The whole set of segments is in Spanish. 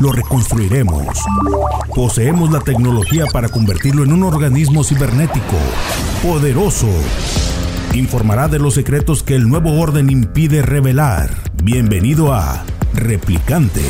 lo reconstruiremos. Poseemos la tecnología para convertirlo en un organismo cibernético, poderoso. Informará de los secretos que el nuevo orden impide revelar. Bienvenido a Replicante.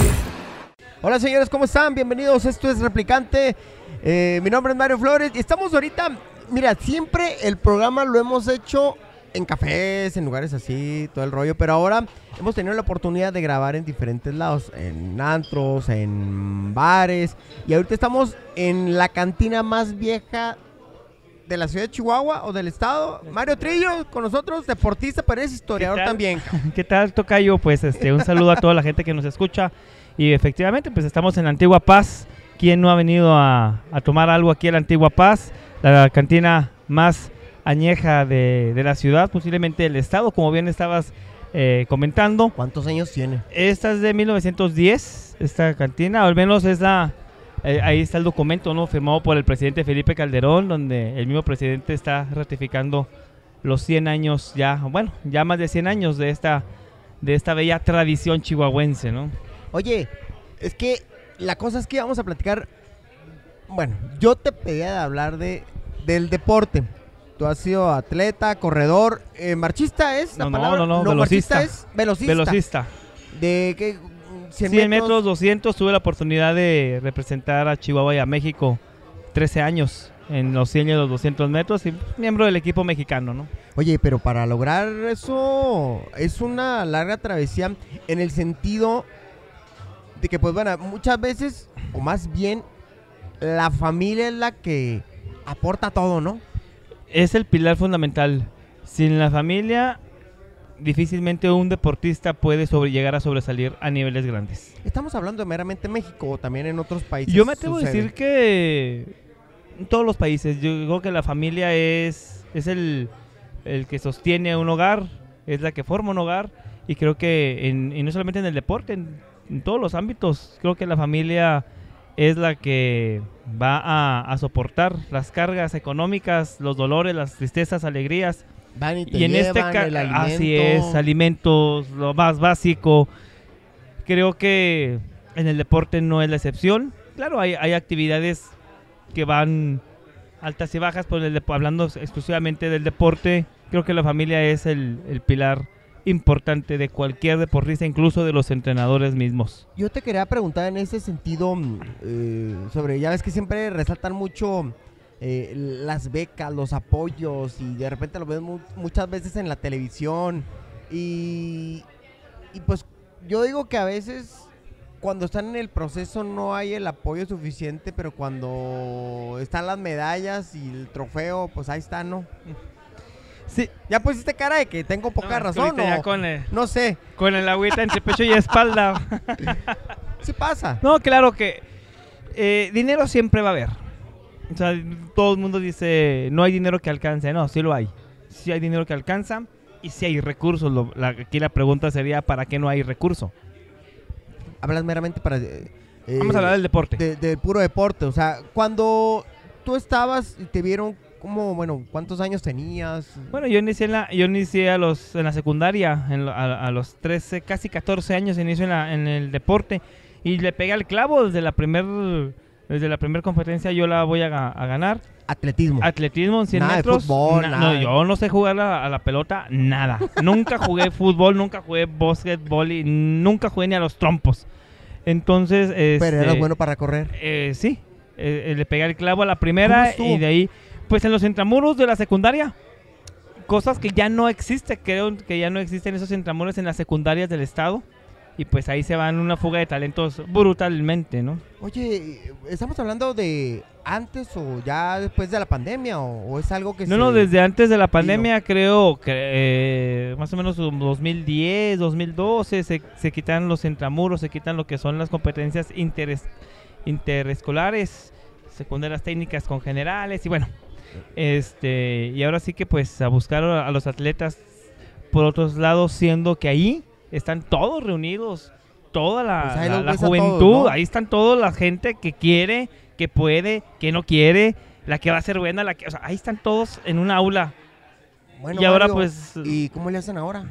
Hola señores, ¿cómo están? Bienvenidos, esto es Replicante. Eh, mi nombre es Mario Flores y estamos ahorita, mira, siempre el programa lo hemos hecho en cafés, en lugares así, todo el rollo. Pero ahora hemos tenido la oportunidad de grabar en diferentes lados, en antros, en bares. Y ahorita estamos en la cantina más vieja de la ciudad de Chihuahua o del estado. Mario Trillo con nosotros, deportista, pero es historiador también. ¿Qué tal, Tocayo? Pues este, un saludo a toda la gente que nos escucha. Y efectivamente, pues estamos en la Antigua Paz. ¿Quién no ha venido a, a tomar algo aquí en la Antigua Paz? La cantina más añeja de, la ciudad, posiblemente del estado, como bien estabas eh, comentando. ¿Cuántos años tiene? Esta es de 1910, esta cantina, al menos es la... Eh, ahí está el documento, ¿no? Firmado por el presidente Felipe Calderón, donde el mismo presidente está ratificando los 100 años ya, bueno, ya más de 100 años de esta, de esta bella tradición chihuahuense, ¿no? Oye, es que la cosa es que vamos a platicar, bueno, yo te pedía de hablar de, del deporte, Tú has sido atleta, corredor, eh, marchista es la no, palabra. No, no, no, velocista. es velocista. Velocista. De qué 100, metros? 200 tuve la oportunidad de representar a Chihuahua y a México 13 años en los 100 y los 200 metros y miembro del equipo mexicano, ¿no? Oye, pero para lograr eso es una larga travesía en el sentido de que pues bueno, muchas veces o más bien la familia es la que aporta todo, ¿no? Es el pilar fundamental. Sin la familia, difícilmente un deportista puede sobre, llegar a sobresalir a niveles grandes. Estamos hablando de meramente México o también en otros países. Yo me atrevo a decir que en todos los países, yo digo que la familia es, es el, que sostiene un hogar, es la que forma un hogar y creo que y no solamente en el deporte, en todos los ámbitos, creo que la familia es la que va a, soportar las cargas económicas, los dolores, las tristezas, alegrías. y, en este caso, así es, alimentos, lo más básico. Creo que en el deporte no es la excepción. Claro, hay, hay actividades que van altas y bajas, pero hablando exclusivamente del deporte, creo que la familia es el, el pilar importante de cualquier deportista, incluso de los entrenadores mismos. Yo te quería preguntar en ese sentido mm, eh, sobre, ya ves que siempre resaltan mucho eh, las becas, los apoyos y de repente lo vemos muchas veces en la televisión y, y pues yo digo que a veces cuando están en el proceso no hay el apoyo suficiente, pero cuando están las medallas y el trofeo, pues ahí está, ¿no? Sí. Ya pusiste cara de que tengo poca razón. Ya con el, no sé. Con el agüita entre pecho y espalda. sí pasa. No, claro que eh, dinero siempre va a haber. O sea, todo el mundo dice, no hay dinero que alcance. No, sí lo hay. Sí hay dinero que alcanza y sí hay recursos. aquí la pregunta sería, ¿para qué no hay recurso? Hablas meramente para... Eh, Vamos a hablar del deporte. del puro deporte. O sea, cuando tú estabas y te vieron ¿Cómo, bueno, cuántos años tenías? Bueno, yo inicié en la, yo inicié a los, en la secundaria, a, los 13, casi 14 años inicio en, la, en el deporte y le pegué al clavo desde la primer, desde la primera competencia yo la voy a, ganar. Atletismo. Atletismo en 100 metros. De fútbol, No, yo no sé jugar a, la pelota, nada. nunca jugué fútbol, nunca jugué básquetbol y nunca jugué ni a los trompos. Entonces, Pero eras este, bueno para correr. Eh, sí, eh, le pegué el clavo a la primera y de ahí pues en los intramuros de la secundaria. Cosas que ya no existen, creo que ya no existen esos intramuros en las secundarias del estado. y pues ahí se van una fuga de talentos brutalmente, ¿no? Oye, ¿estamos hablando de antes o ya después de la pandemia o, o es algo que No, se- no, desde antes de la pandemia creo que eh, más o menos 2010, 2012 se, se quitan los intramuros, se quitan lo que son las competencias interes- interescolares, secundarias técnicas con generales y bueno, este y ahora sí que pues a buscar a, los atletas por otros lados, siendo que ahí están todos reunidos, toda la, Pues la- la todos, juventud, ¿no? ahí están toda la gente que quiere, que puede, que no quiere, la que va a ser buena, la que, o sea, ahí están todos en un aula. Bueno, y ahora, Mario, pues- ¿Y cómo le hacen ahora?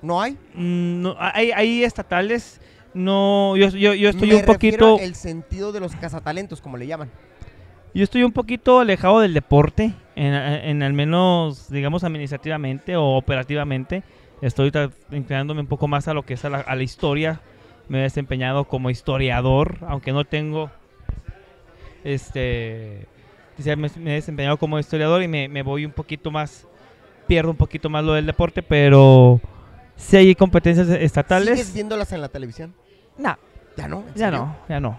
¿No hay? Mm, no, hay, hay estatales, no, yo, yo, yo estoy Me un poquito, el sentido de los cazatalentos, como le llaman. Yo estoy un poquito alejado del deporte, en, en al menos, digamos, administrativamente o operativamente. Estoy inclinándome un poco más a lo que es a la, a la historia. Me he desempeñado como historiador, aunque no tengo, este, me, me he desempeñado como historiador y me, me voy un poquito más, pierdo un poquito más lo del deporte, pero si hay competencias estatales. ¿Sigues viéndolas en la televisión? No, Ya no. ¿en ya serio? no, ya no.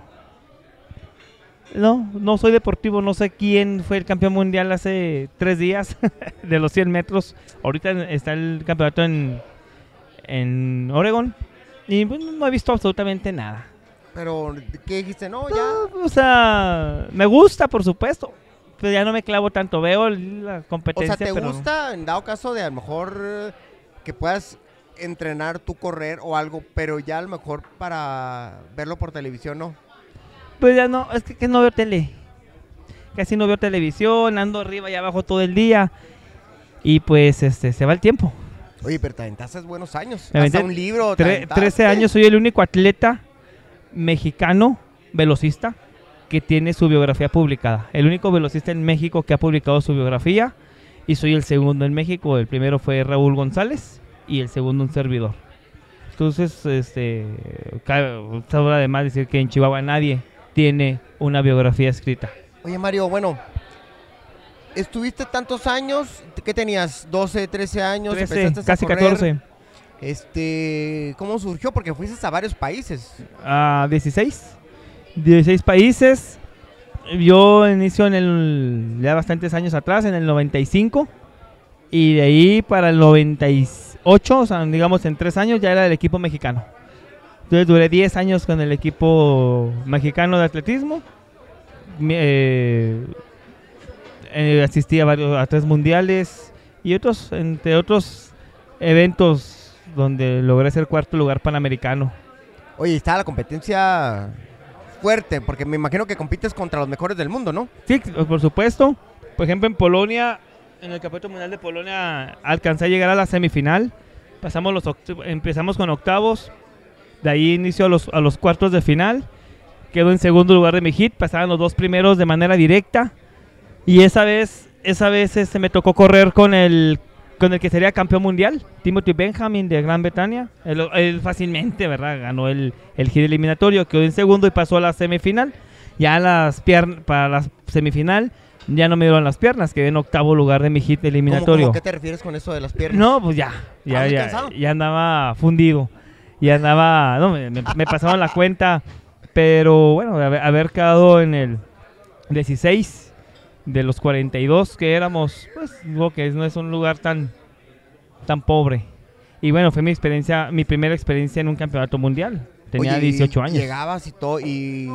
No, no soy deportivo, no sé quién fue el campeón mundial hace tres días de los 100 metros. Ahorita está el campeonato en, en Oregon y pues, no he visto absolutamente nada. Pero, ¿qué dijiste? No, ya. O sea, me gusta, por supuesto, pero ya no me clavo tanto. Veo la O competencia, sea, ¿te pero no. gusta, en dado caso de a lo mejor que puedas entrenar tú correr o algo, pero ya a lo mejor para verlo por televisión no? Pues ya no, es que, que no veo tele. Casi no veo televisión, ando arriba y abajo todo el día. Y pues este se va el tiempo. Oye, pero te aventaste buenos años. Me Hasta un libro. Tre- aventaste. 13 años, soy el único atleta mexicano velocista que tiene su biografía publicada. El único velocista en México que ha publicado su biografía. Y soy el segundo en México. El primero fue Raúl González y el segundo un servidor. Entonces, este, cabe además decir que en Chihuahua nadie tiene una biografía escrita. Oye, Mario, bueno. Estuviste tantos años, ¿qué tenías? ¿12, 13 años? 13, empezaste a casi correr. 14. Este, ¿cómo surgió? Porque fuiste a varios países. a 16. 16 países. Yo inicio en el. ya bastantes años atrás, en el 95. Y de ahí para el 98, o sea, digamos en 3 años, ya era del equipo mexicano. Entonces duré 10 años con el equipo mexicano de atletismo. Eh, eh, asistí a varios a tres mundiales y otros, entre otros eventos donde logré ser cuarto lugar panamericano. Oye, estaba la competencia fuerte, porque me imagino que compites contra los mejores del mundo, ¿no? Sí, por supuesto. Por ejemplo, en Polonia, en el Campeonato Mundial de Polonia, alcancé a llegar a la semifinal. Pasamos los empezamos con octavos. De ahí inicio a los, a los cuartos de final. Quedo en segundo lugar de mi hit. Pasaban los dos primeros de manera directa. Y esa vez, esa vez este, me tocó correr con el, con el que sería campeón mundial, Timothy Benjamin de Gran Bretaña. Él, él fácilmente, ¿verdad? Ganó el, el hit eliminatorio, quedó en segundo y pasó a la semifinal. Ya las piernas, para la semifinal, ya no me dieron las piernas, quedé en octavo lugar de mi hit ¿Cómo, eliminatorio. cómo, ¿Qué te refieres con eso de las piernas? No, pues ya, ya, ya, ya andaba fundido. Ya andaba, no, me, me- pasaban la cuenta. Pero bueno, haber, haber quedado en el 16 de los 42 que éramos, pues digo que no es un lugar tan, tan pobre. Y bueno, fue mi experiencia, mi primera experiencia en un campeonato mundial. Tenía Oye, y 18 años. Llegabas y todo, y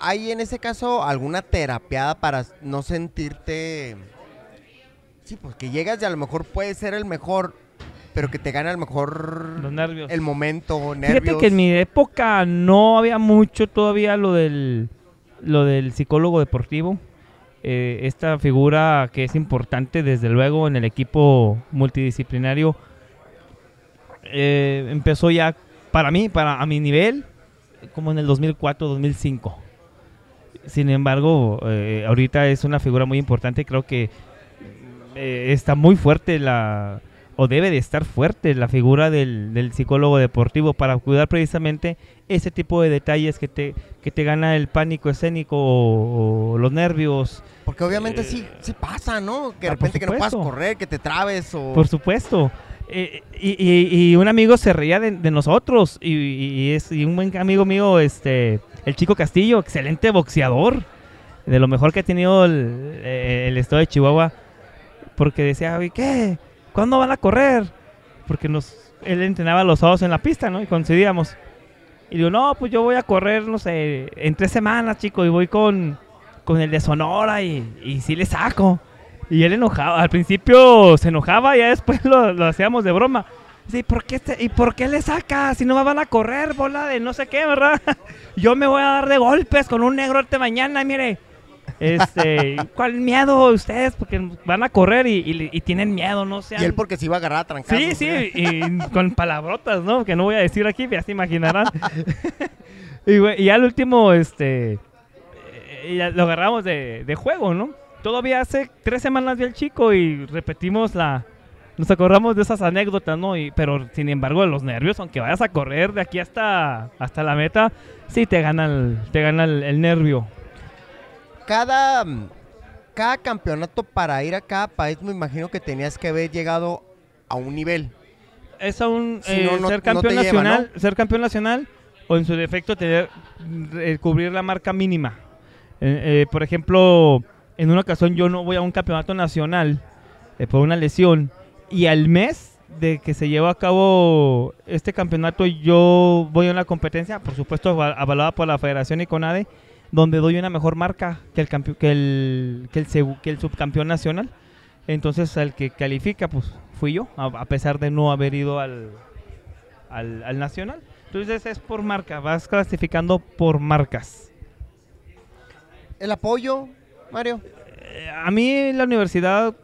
¿hay en ese caso alguna terapiada para no sentirte... Sí, pues que llegas y a lo mejor puede ser el mejor, pero que te gana a lo mejor Los nervios. el momento, nervios. Fíjate que en mi época no había mucho todavía lo del, lo del psicólogo deportivo. Eh, esta figura que es importante desde luego en el equipo multidisciplinario eh, empezó ya para mí, para a mi nivel, como en el 2004-2005. Sin embargo, eh, ahorita es una figura muy importante. Creo que eh, está muy fuerte la o debe de estar fuerte la figura del, del psicólogo deportivo para cuidar precisamente ese tipo de detalles que te, que te gana el pánico escénico o, o los nervios. Porque obviamente Eh, sí, sí pasa, ¿no? Que de ah, repente que no puedas correr, que te trabes o... Por supuesto. Eh, y, y- y un amigo se reía de, de nosotros. Y, y es y un buen amigo mío, este, el Chico Castillo, excelente boxeador. De lo mejor que ha tenido el, eh, el estado de Chihuahua. Porque decía, "Oye, ¿qué? ¿Cuándo van a correr? Porque nos, él entrenaba los sábados en la pista, ¿no? Y coincidíamos. Y digo, no, pues yo voy a correr, no sé, en tres semanas, chico. Y voy con, con el de Sonora y, y sí le saco. Y él enojaba. Al principio se enojaba y después lo, lo hacíamos de broma. Sí, ¿por qué te- ¿y por qué le saca? Si no me van a correr, bola de no sé qué, ¿verdad? Yo me voy a dar de golpes con un negro este mañana, mire. Este, ¿cuál miedo ustedes? Porque van a correr y, y- y tienen miedo, no sean... Y él porque se iba a agarrar a trancazos. Sí, sí, y con palabrotas, ¿no? Que no voy a decir aquí, ya se imaginarán. y, güey, y ya al último, este, eh, ya lo agarramos de, de juego, ¿no? Todavía hace tres semanas vi al chico y repetimos la... Nos acordamos de esas anécdotas, ¿no? Y, pero sin embargo, los nervios, aunque vayas a correr de aquí hasta, hasta la meta, sí te gana el, te gana el, el nervio. Cada, mm, cada campeonato para ir a cada país me imagino que tenías que haber llegado a un nivel. es aún Si eh, no, no- ser no campeón lleva, nacional, ser campeón nacional o en su defecto tener eh, cubrir la marca mínima. Eh, por ejemplo, en una ocasión yo no voy a un campeonato nacional por una lesión y al mes de que se lleva a cabo este campeonato yo voy a una competencia, por supuesto ava- avalada por la Federación y CONADE, donde doy una mejor marca que el que el que el, que el subcampeón nacional. Entonces, el que califica, pues fui yo, a, a pesar de no haber ido al, al, al nacional. Entonces, es por marca, vas clasificando por marcas. El apoyo, Mario. Eh, a mí la universidad,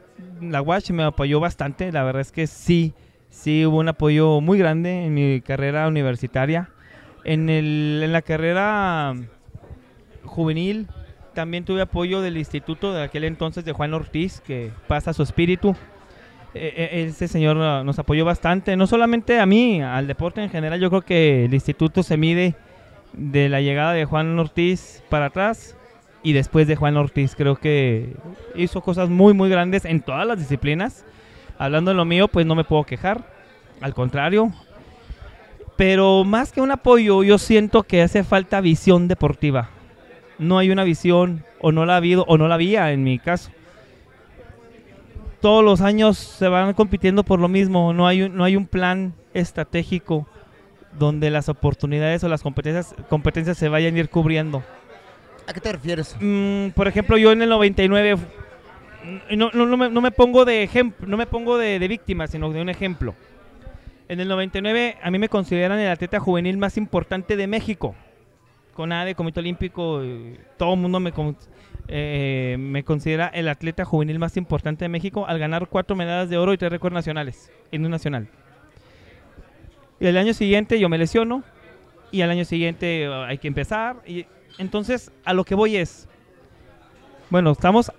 la UACH, me apoyó bastante. La verdad es que sí, sí hubo un apoyo muy grande en mi carrera universitaria. En, el, en la carrera juvenil también tuve apoyo del instituto de aquel entonces de Juan Ortiz, que pasa su espíritu. Eh, eh, Ese señor ah, nos apoyó bastante, no solamente a mí, al deporte en general. Yo creo que el instituto se mide de la llegada de Juan Ortiz para atrás y después de Juan Ortiz. Creo que hizo cosas muy, muy grandes en todas las disciplinas. Hablando de lo mío, pues no me puedo quejar. Al contrario. Pero más que un apoyo, yo siento que hace falta visión deportiva. No hay una visión, o no la ha habido, o no la había en mi caso. Todos los años se van compitiendo por lo mismo. No hay un, no hay un plan estratégico donde las oportunidades o las competencias, competencias se vayan a ir cubriendo. ¿A qué te refieres? Mm, por ejemplo, yo en el 99 mm, no, no, no me, no me pongo de ejemplo, no me pongo de, de víctima, sino de un ejemplo. En el 99 a mí me consideran el atleta juvenil más importante de México. Con ADE, Comité Olímpico, eh, todo el mundo me, eh, me considera el atleta juvenil más importante de México al ganar cuatro medallas de oro y tres récords nacionales en un nacional. Y el año siguiente yo me lesiono y al año siguiente uh, hay que empezar y entonces a lo que voy es bueno, estamos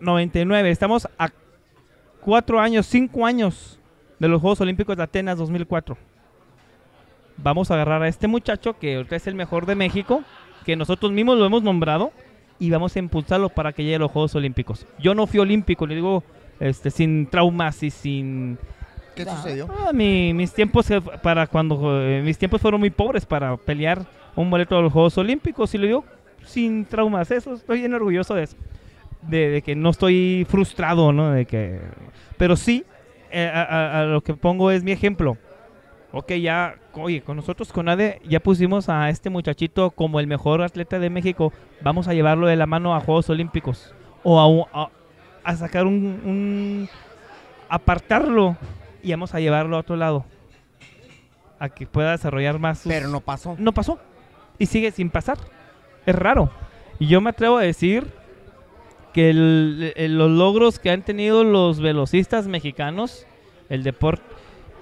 99, estamos a cuatro años, cinco años de los Juegos Olímpicos de Atenas 2004. Vamos a agarrar a este muchacho que es el mejor de México, que nosotros mismos lo hemos nombrado y vamos a impulsarlo para que llegue a los Juegos Olímpicos. Yo no fui olímpico, le digo, este, sin traumas y sin ¿Qué sucedió? Ah, mi- mis tiempos para cuando eh, mis tiempos fueron muy pobres para pelear un boleto a los Juegos Olímpicos y lo digo sin traumas. Eso estoy bien orgulloso de eso, de, de que no estoy frustrado, ¿no? De que, pero sí eh, a, a- a lo que pongo es mi ejemplo. Ok, ya, oye, con nosotros con ADE ya pusimos a este muchachito como el mejor atleta de México. Vamos a llevarlo de la mano a Juegos Olímpicos o a, un- a- a sacar un, un apartarlo y vamos a llevarlo a otro lado. A que pueda desarrollar más sus- Pero no pasó. no pasó. Y sigue sin pasar. Es raro. Y yo me atrevo a decir que el- el- los logros que han tenido los velocistas mexicanos, el deporte,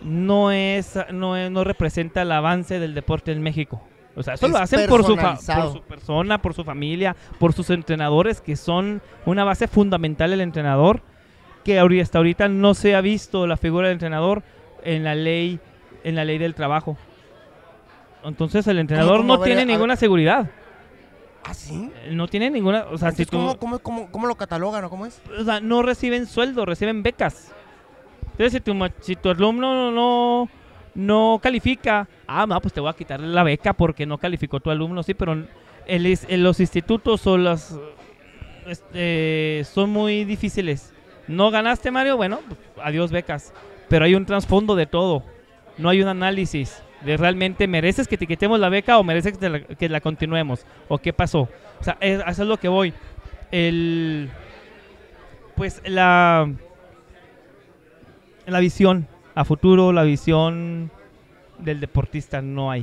no es, no es- no representa el avance del deporte en México. O sea, eso Es lo hacen por su, por su persona, por su familia, por sus entrenadores, que son una base fundamental del entrenador, que hasta ahorita no se ha visto la figura del entrenador en la ley, en la ley del trabajo. Entonces el entrenador cómo? no tiene a ninguna seguridad. ¿Ah, sí? No tiene ninguna, o sea, si Entonces, tú, ¿cómo, cómo, cómo, cómo lo catalogan o cómo es? o sea, no reciben sueldo, reciben becas. Entonces, si tu, alumno no, no, califica, ah, no, pues te voy a quitar la beca porque no calificó tu alumno, sí, pero los institutos o las este, son muy difíciles. No ganaste, Mario, bueno, pues, adiós becas. Pero hay un trasfondo de todo. No hay un análisis de realmente mereces que te quitemos la beca o mereces que, la, la continuemos. O qué pasó. O sea, eso es lo que voy. El, pues la, la visión a futuro, la visión del deportista no hay.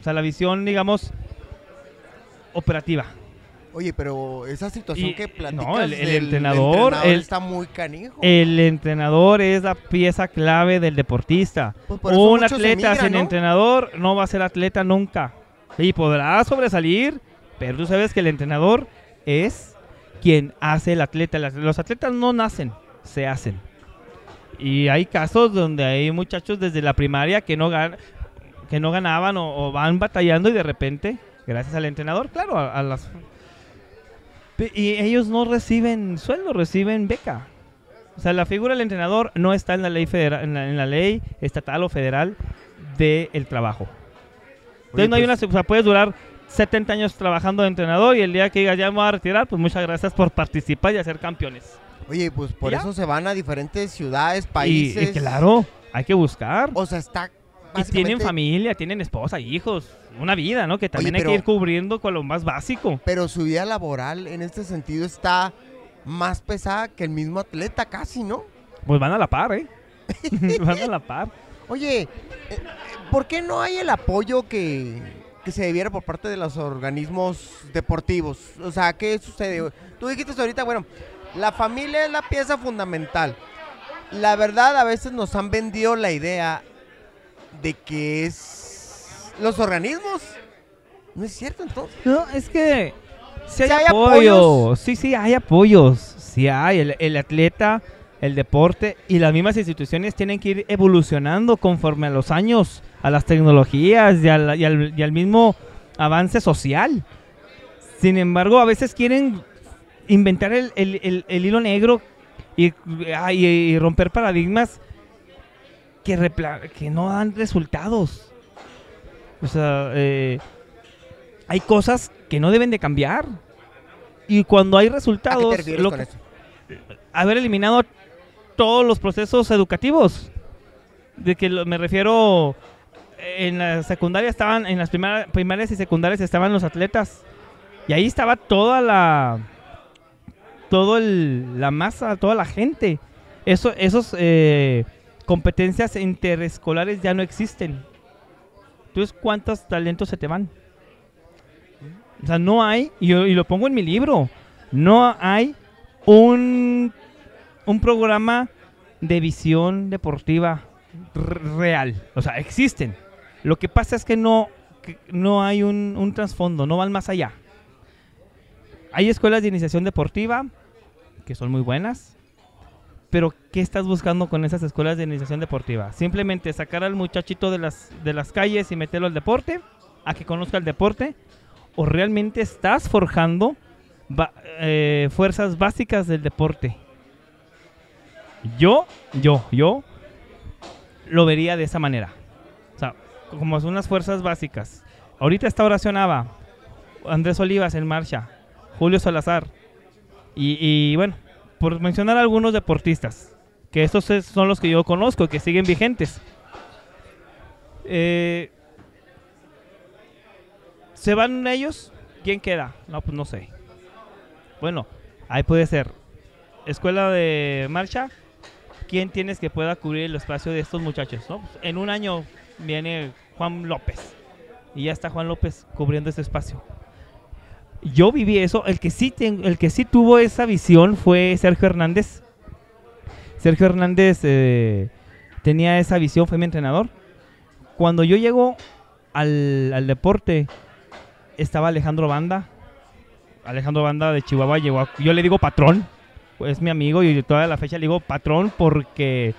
O sea, la visión, digamos, operativa. Oye, pero esa situación Y- que platicas no, el- el del entrenador, el- está muy canijo. El entrenador es la pieza clave del deportista. Pues Un atleta sin ¿no? entrenador no va a ser atleta nunca. Y podrá sobresalir, pero tú sabes que el entrenador es quien hace el atleta. Los atletas no nacen, se hacen. Y hay casos donde hay muchachos desde la primaria que no, gan- que no ganaban o, o van batallando y de repente, gracias al entrenador, claro, a, a las... Y ellos no reciben sueldo, reciben beca. O sea, la figura del entrenador no está en la ley federal, en la, en la ley estatal o federal del trabajo. Entonces Oye, no hay pues- una, o sea, puedes durar 70 años trabajando de entrenador y el día que digas ya me voy a retirar, pues muchas gracias por participar y hacer campeones. Oye, pues por ¿Ya? eso se van a diferentes ciudades, países. y claro, hay que buscar. O sea, está. Y tienen familia, tienen esposa, hijos, una vida, ¿no? Que también hay pero- que ir cubriendo con lo más básico. Pero su vida laboral en este sentido está más pesada que el mismo atleta, casi, ¿no? Pues van a la par, ¿eh? van a la par. Oye, eh, ¿por qué no hay el apoyo que, que se debiera por parte de los organismos deportivos? O sea, ¿qué sucede? Tú dijiste ahorita, bueno, la familia es la pieza fundamental. La verdad, a veces nos han vendido la idea de que es los organismos. No es cierto, entonces. No, es que sí hay, Sí hay apoyo. apoyos. Sí, sí, hay apoyos. Sí hay. El, el atleta, el deporte y las mismas instituciones tienen que ir evolucionando conforme a los años, a las tecnologías y al, y al- y al mismo avance social. Sin embargo, a veces quieren inventar el, el- el- el hilo negro y, ah, y- y romper paradigmas que, repla- que no dan resultados. O sea, eh, hay cosas que no deben de cambiar. Y cuando hay ¿A qué resultados, te refieres lo con que- eso? haber eliminado todos los procesos educativos. De que lo- me refiero, en la secundaria estaban, en las primarias y secundarias estaban los atletas. Y ahí estaba toda la, todo el- la masa, toda la gente. Eso, esos eh, competencias interescolares ya no existen. Entonces, ¿cuántos talentos se te van? O sea, no hay, y, lo pongo en mi libro, no hay un, un programa de visión deportiva real. O sea, existen. Lo que pasa es que no, no hay un trasfondo, no van más allá. Hay escuelas de iniciación deportiva que son muy buenas, pero ¿qué estás buscando con esas escuelas de iniciación deportiva? Simplemente sacar al muchachito de las, de las calles y meterlo al deporte, a que conozca el deporte, o realmente estás forjando ba- eh, fuerzas básicas del deporte. Yo, yo, yo lo vería de esa manera. O sea, como son unas fuerzas básicas. Ahorita está oracionaba Andrés Olivas en marcha, Julio Salazar. Y, y bueno, por mencionar algunos deportistas, que estos es- son los que yo conozco, que siguen vigentes. Eh, ¿Se van ellos? ¿Quién queda? No, pues no sé. Bueno, ahí puede ser. Escuela de marcha. ¿Quién tienes que pueda cubrir el espacio de estos muchachos? no? Pues, en un año viene Juan López. Y ya está Juan López cubriendo ese espacio. Yo viví eso. El que sí, el que sí tuvo esa visión fue Sergio Hernández. Sergio Hernández eh, tenía esa visión, fue mi entrenador. Cuando yo llego al, al deporte, estaba Alejandro Banda. Alejandro Banda de Chihuahua llegó a- yo le digo patrón, es mi amigo y toda la fecha le digo patrón porque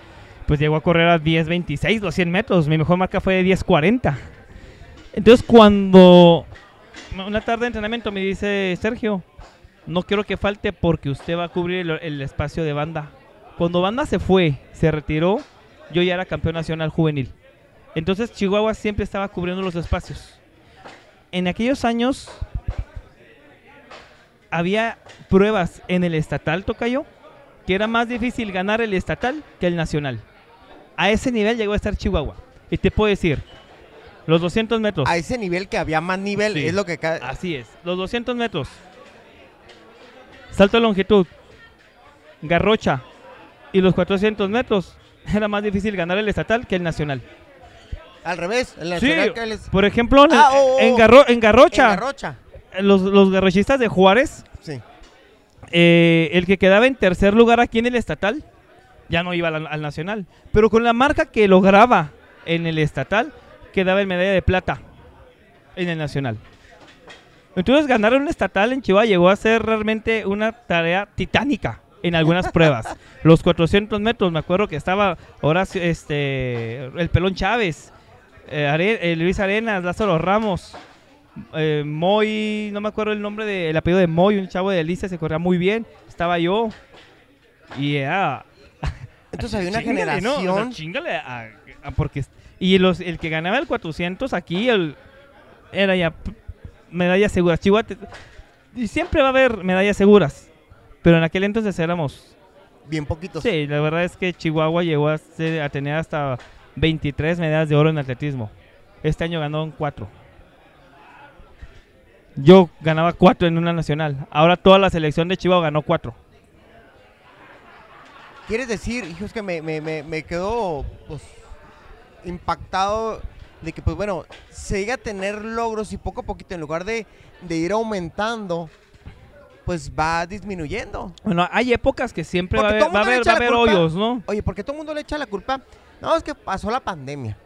pues llegó a correr a 10.26 los 100 metros, mi mejor marca fue de 10.40. Entonces cuando una tarde de entrenamiento me dice Sergio, no quiero que falte porque usted va a cubrir el, espacio de banda. Cuando Banda se fue, se retiró, yo ya era campeón nacional juvenil. Entonces Chihuahua siempre estaba cubriendo los espacios. En aquellos años había pruebas en el estatal, Tocayo, que era más difícil ganar el estatal que el nacional. A ese nivel llegó a estar Chihuahua. Y te puedo decir, los 200 metros. A ese nivel que había más nivel, Sí. es lo que... Así es, los 200 metros. Salto de longitud, garrocha y los 400 metros. Era más difícil ganar el estatal que el nacional. Al revés, el Sí, que por ejemplo, en, Ah, oh, oh, en. Garro- en garrocha, En Garrocha. los, los garrochistas de Juárez, Sí. eh, el que quedaba en tercer lugar aquí en el estatal, ya no iba al, al nacional. Pero con la marca que lograba en el estatal, quedaba en medalla de plata en el nacional. Entonces ganar un estatal en Chihuahua llegó a ser realmente una tarea titánica en algunas pruebas. Los 400 metros, me acuerdo que estaba Horacio, este, el Pelón Chávez, eh, Are- eh, Luis Arenas, Lázaro Ramos, eh, Moy, no me acuerdo el nombre del apellido de Moy, un chavo de Alicia, se corría muy bien, estaba yo. Y era... Entonces había una Chíngale, ¿no? O sea, generación... chíngale a- a- porque y los, el que ganaba el 400 aquí el, era ya medallas seguras. Chihuahua te- y siempre va a haber medallas seguras, pero en aquel entonces éramos Bien poquitos. Sí, la verdad es que Chihuahua llegó a, ser- a tener hasta 23 medallas de oro en atletismo. Este año ganó en 4. Yo ganaba 4 en una nacional. Ahora toda la selección de Chihuahua ganó 4. ¿Quieres decir, hijos, que me, me, me, me quedó pues, impactado de que, pues bueno, se llega a tener logros y poco a poquito, en lugar de, de ir aumentando, pues va disminuyendo. Bueno, hay épocas que siempre va a haber, va haber, a haber hoyos, ¿no? Oye, porque todo el mundo le echa la culpa. No, es que pasó la pandemia.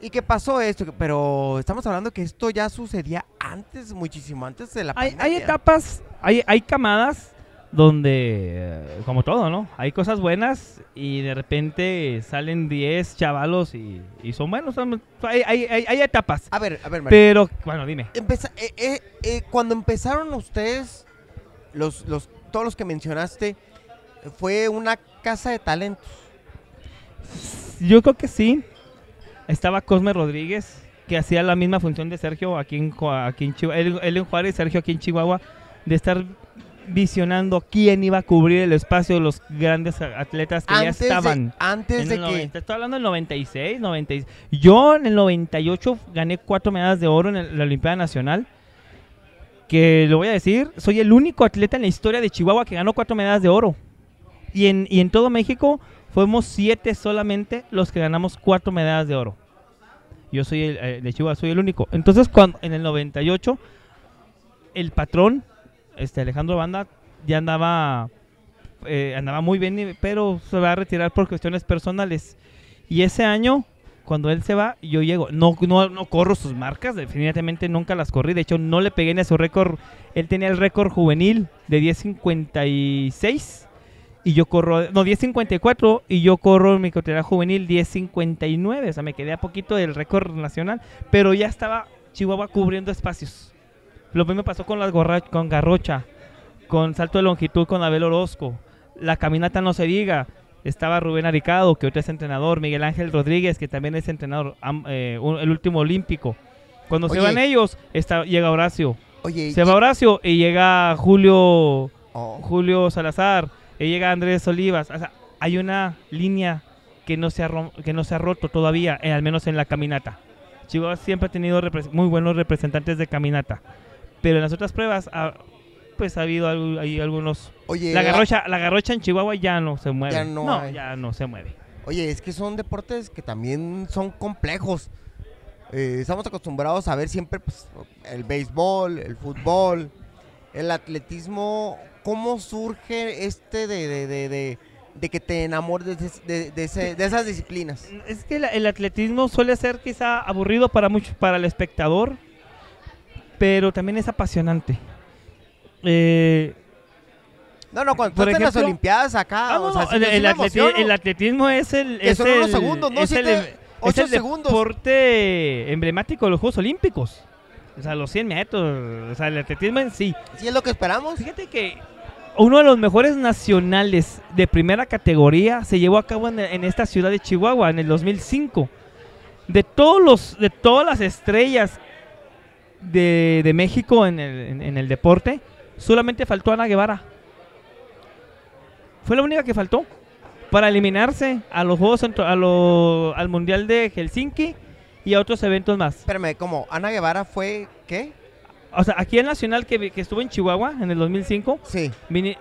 Y que pasó esto, pero estamos hablando que esto ya sucedía antes, muchísimo antes de la Hay, pandemia. hay etapas, hay, hay camadas donde, eh, como todo, ¿no? Hay cosas buenas y de repente salen 10 chavalos y, y son buenos. son- hay, hay- hay- hay etapas. A ver, a ver, Mario. Pero, bueno, dime. Empeza- eh, eh, eh, cuando empezaron ustedes, los, los, todos los que mencionaste, fue una casa de talentos. Yo creo que sí. Estaba Cosme Rodríguez, que hacía la misma función de Sergio aquí en, aquí en Chihuahua. Él, él en Juárez, Sergio aquí en Chihuahua, de estar visionando quién iba a cubrir el espacio de los grandes atletas que Antes ya estaban. de, antes de que... 90, estoy hablando del 96, 96. Yo en el 98 gané cuatro medallas de oro en el- la Olimpiada Nacional. Que lo voy a decir, soy el único atleta en la historia de Chihuahua que ganó cuatro medallas de oro. Y en, y en todo México fuimos siete solamente los que ganamos cuatro medallas de oro. Yo soy el, eh, de Chihuahua, soy el único. Entonces, cuando en el 98, el patrón, este Alejandro Banda, ya andaba, eh, andaba muy bien, pero se va a retirar por cuestiones personales. Y ese año, cuando él se va, yo llego. No, no, no corro sus marcas, definitivamente nunca las corrí. De hecho, no le pegué ni a su récord. Él tenía el récord juvenil de 10.56 y yo corro, no, 10.54 y yo corro en mi categoría juvenil 10.59. O sea, me quedé a poquito del récord nacional, pero ya estaba Chihuahua cubriendo espacios. Lo mismo pasó con, las gorra- con Garrocha, con salto de longitud con Abel Orozco. La caminata no se diga. Estaba Rubén Aricado, que ahorita es entrenador. Miguel Ángel Rodríguez, que también es entrenador. eh, un- el último olímpico. Cuando se van ellos, está, llega Horacio. Oye, Se va Horacio y llega Julio oh, Julio Salazar, y llega Andrés Olivas. O sea, hay una línea que no se ha, que no se ha roto todavía, eh, al menos en la caminata. Chihuahua siempre ha tenido muy buenos representantes de caminata. Pero en las otras pruebas, ah, pues ha habido algo- ahí algunos... oye, La garrocha, la garrocha en Chihuahua ya no se mueve. Ya no no, ya no se mueve. Oye, es que son deportes que también son complejos. Eh, estamos acostumbrados a ver siempre pues, el béisbol, el fútbol, el atletismo. ¿Cómo surge este de, de, de, de- de que te enamores de, ese- de- de ese- de esas disciplinas? Es que la- el atletismo suele ser quizá aburrido para mucho, para el espectador, pero también es apasionante. Eh, No, no, cuando Por estás en las ejemplo- Olimpiadas acá, Ah, no, o sea, el, el atleti- el atletismo es el, Que es son unos el- segundos, ¿no? es Siete, el, es ocho segundos. deporte emblemático de los Juegos Olímpicos. O sea, los 100 metros, o sea, el atletismo en sí. ¿Sí es lo que esperamos? Fíjate que uno de los mejores nacionales de primera categoría se llevó a cabo en, en esta ciudad de Chihuahua en el 2005. De todos los, de todas las estrellas de, de México en el, en- en el deporte, solamente faltó Ana Guevara. Fue la única que faltó para eliminarse a los Juegos a lo- al Mundial de Helsinki y a otros eventos más. Espérame, ¿cómo? ¿Ana Guevara fue qué? O sea, aquí el nacional que, que estuvo en Chihuahua en el 2005, Sí. vini-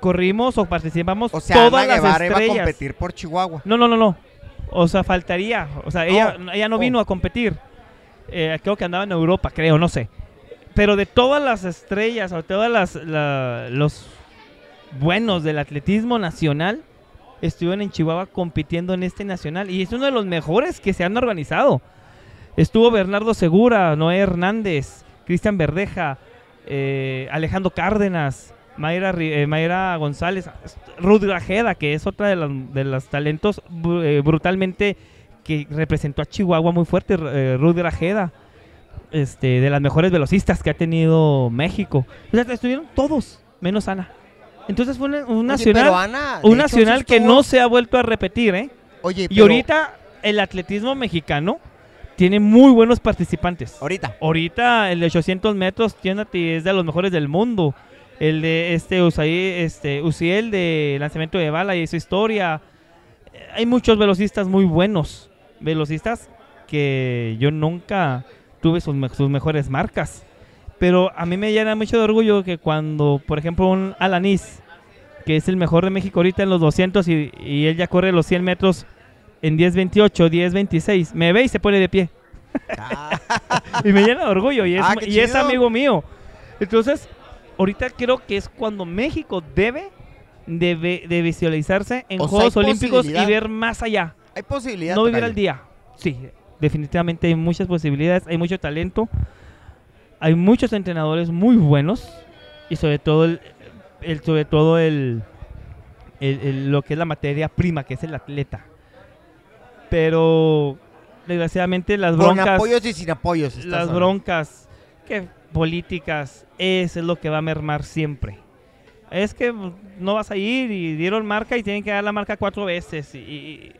corrimos o participamos O sea, todas Ana las Guevara iba a estrellas. competir por Chihuahua. No, no, no, no. O sea, faltaría. O sea, ella, ella no oh. vino a competir. Eh, creo que andaba en Europa, creo, no sé. Pero de todas las estrellas o todas las la- los buenos del atletismo nacional estuvieron en Chihuahua compitiendo en este nacional y es uno de los mejores que se han organizado. Estuvo Bernardo Segura, Noé Hernández, Cristian Verdeja, eh, Alejandro Cárdenas, eh, Mayra González, Ruth Grajeda, que es otra de, las- los talentos bru- brutalmente que representó a Chihuahua muy fuerte, eh, Ruth Grajeda, este, de las mejores velocistas que ha tenido México. O sea, estuvieron todos, menos Ana. Entonces fue un, un Oye, nacional, pero Ana, un nacional que no se ha vuelto a repetir, ¿eh? Oye, Y ahorita el atletismo mexicano tiene muy buenos participantes. Ahorita. Ahorita el de 800 metros tiene, es de los mejores del mundo. El de este Usaí, este Uciel de lanzamiento de bala y su historia. Eh, Hay muchos velocistas muy buenos. Velocistas que yo nunca tuve sus, me- sus mejores marcas. Pero a mí me llena mucho de orgullo que cuando, por ejemplo, un Alanis, que es el mejor de México ahorita en los 200 y, y él ya corre los 100 metros en 10.28, 10.26, me ve y se pone de pie Ah, y me llena de orgullo y es, Ah, y es amigo mío. Entonces, ahorita creo que es cuando México debe de, de visualizarse en O Juegos Olímpicos y ver más allá. Hay posibilidad. no vivir al día. Sí, definitivamente hay muchas posibilidades, hay mucho talento, hay muchos entrenadores muy buenos y sobre todo el, el- sobre todo el, lo que es la materia prima, que es el atleta. Pero desgraciadamente las Con broncas apoyos y sin apoyos. las hablando. broncas que políticas, eso es lo que va a mermar siempre. Es que pues, no vas a ir y dieron marca y tienen que dar la marca cuatro veces. Y, y-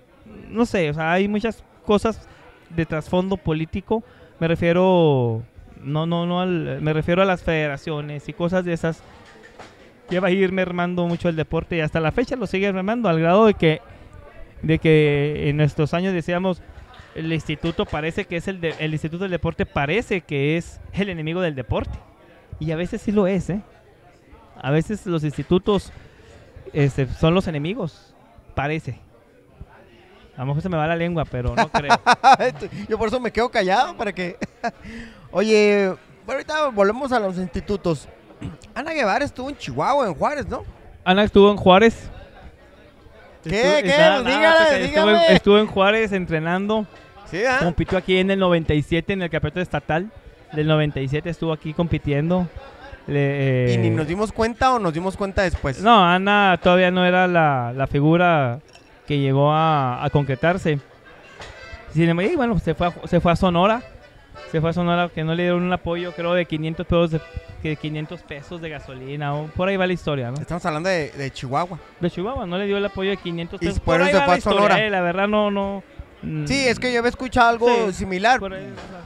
no sé, o sea, hay muchas cosas de trasfondo político. Me refiero, no, no, no, al- me refiero a las federaciones y cosas de esas que va a ir mermando mucho el deporte y hasta la fecha lo sigue mermando al grado de que, de que en nuestros años decíamos el instituto parece que es el, de- el instituto del deporte parece que es el enemigo del deporte y a veces sí lo es ¿eh? a veces los institutos este, son los enemigos parece a lo mejor se me va la lengua pero no creo Yo por eso me quedo callado para que. Oye, bueno, ahorita volvemos a los institutos. Ana Guevara estuvo en Chihuahua, en Juárez, ¿no? Ana estuvo en Juárez ¿Qué? Estuvo- ¿Qué? nada, Pues nada, dígale, en, dígame. estuvo en Juárez entrenando Sí, ¿ah? compitió aquí en el 97 en el campeonato estatal del 97 estuvo aquí compitiendo Le- ¿Y ni eh, nos dimos cuenta o nos dimos cuenta después? No, Ana todavía no era la, la figura que llegó a, a concretarse. Sin embargo, y bueno, se fue, a, se fue a Sonora. Se fue a Sonora que no le dieron un apoyo, creo, de 500 pesos de, que 500 pesos de gasolina. O por ahí va la historia, ¿no? Estamos hablando de, de Chihuahua. De Chihuahua no le dio el apoyo de 500 Y pesos. por ahí eso se va fue la a Sonora. historia, eh, La verdad, no, no. mm, Sí, es que yo había escuchado algo Sí, similar. por ahí, o sea,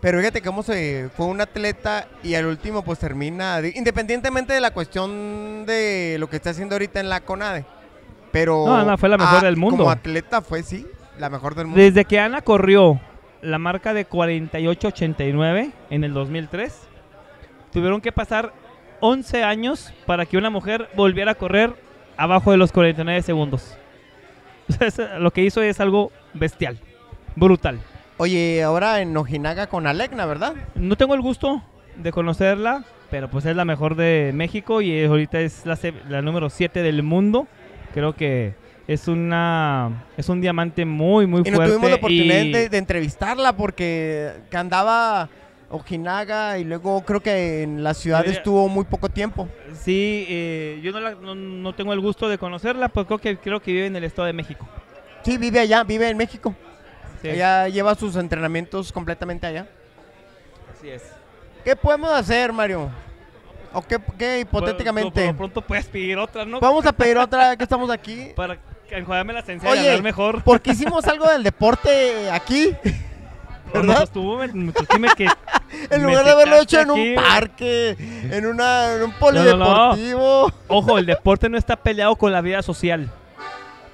Pero fíjate cómo se fue un atleta y al último pues termina, de- independientemente de la cuestión de lo que está haciendo ahorita en la CONADE. Pero No, Ana fue la mejor del mundo. Como atleta fue sí, la mejor del mundo. Desde que Ana corrió la marca de 48.89 en el 2003, tuvieron que pasar 11 años para que una mujer volviera a correr abajo de los 49 segundos. Lo que hizo es algo bestial, brutal. Oye, ahora en Ojinaga con Alecna, ¿verdad? No tengo el gusto de conocerla, pero pues es la mejor de México y ahorita es la, la número 7 del mundo. Creo que es una es un diamante muy muy Y no fuerte tuvimos la oportunidad y- de, de entrevistarla porque que andaba Ojinaga y luego creo que en la ciudad estuvo muy poco tiempo. Sí, eh, yo no, la- no- no tengo el gusto de conocerla, pues creo que creo que vive en el Estado de México. Sí, vive allá, vive en México. Sí, Ella lleva sus entrenamientos completamente allá. así es. ¿Qué podemos hacer, Mario? ¿O qué, qué hipotéticamente? Por, por lo pronto puedes pedir otra, ¿no? Vamos a pedir otra que estamos aquí. Para enjuagarme la ciencia y Oye, ganar mejor. porque hicimos algo del deporte aquí. ¿verdad? pues que En lugar de haberlo hecho en un parque, en, una, en un no, no. polideportivo. Ojo, el deporte no está peleado con la vida social.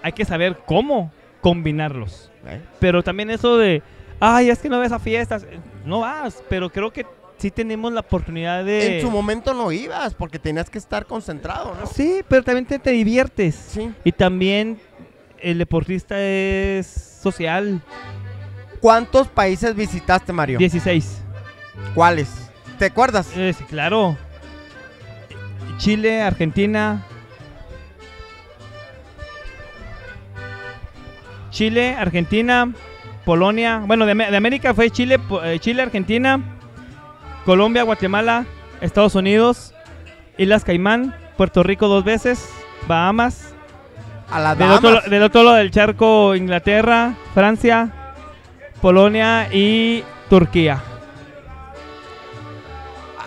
Hay que saber cómo combinarlos. ¿Eh? Pero también eso de, ay, es que no ves a fiestas. No vas, pero creo que sí tenemos la oportunidad de... En su momento no ibas porque tenías que estar concentrado, ¿no? Sí, pero también te, te diviertes. Sí. Y también el deportista es social. ¿Cuántos países visitaste, Mario? 16. ¿Cuáles? ¿Te acuerdas? Eh, sí, claro. Chile, Argentina. Chile, Argentina, Polonia. Bueno, de, de América fue Chile, eh, Chile, Argentina, Colombia, Guatemala, Estados Unidos, Islas Caimán, Puerto Rico dos veces, Bahamas. A la Del otro, del otro lado del charco, Inglaterra, Francia, Polonia y Turquía.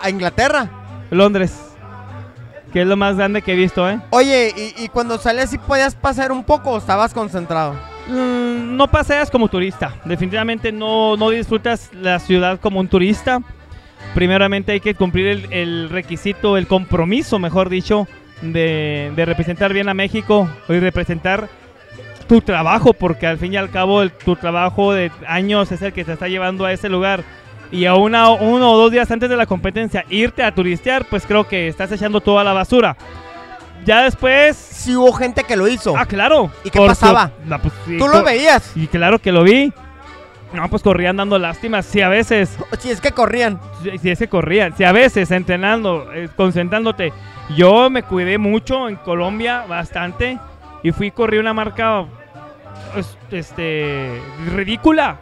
A Inglaterra. Londres. Que es lo más grande que he visto, ¿eh? Oye, ¿y, y cuando salías sí podías pasar un poco o estabas concentrado? Mm, no paseas como turista. Definitivamente no, no disfrutas la ciudad como un turista. Primeramente hay que cumplir el, el requisito, el compromiso, mejor dicho, de, de representar bien a México y representar tu trabajo, porque al fin y al cabo el- tu trabajo de años es el que te está llevando a ese lugar. Y a una, uno o dos días antes de la competencia irte a turistear, pues creo que estás echando toda la basura. Ya después Sí hubo gente que lo hizo. Ah, claro. ¿Y qué pasaba? su- pues, sí, ¿Tú lo veías? Y claro que lo vi. No, pues corrían dando lástimas. Sí, a veces. Si es que corrían. Si si es que corrían. Si a veces entrenando, eh, concentrándote. Yo me cuidé mucho en Colombia, bastante. Y fui corrí una marca. es- Este. Ridícula.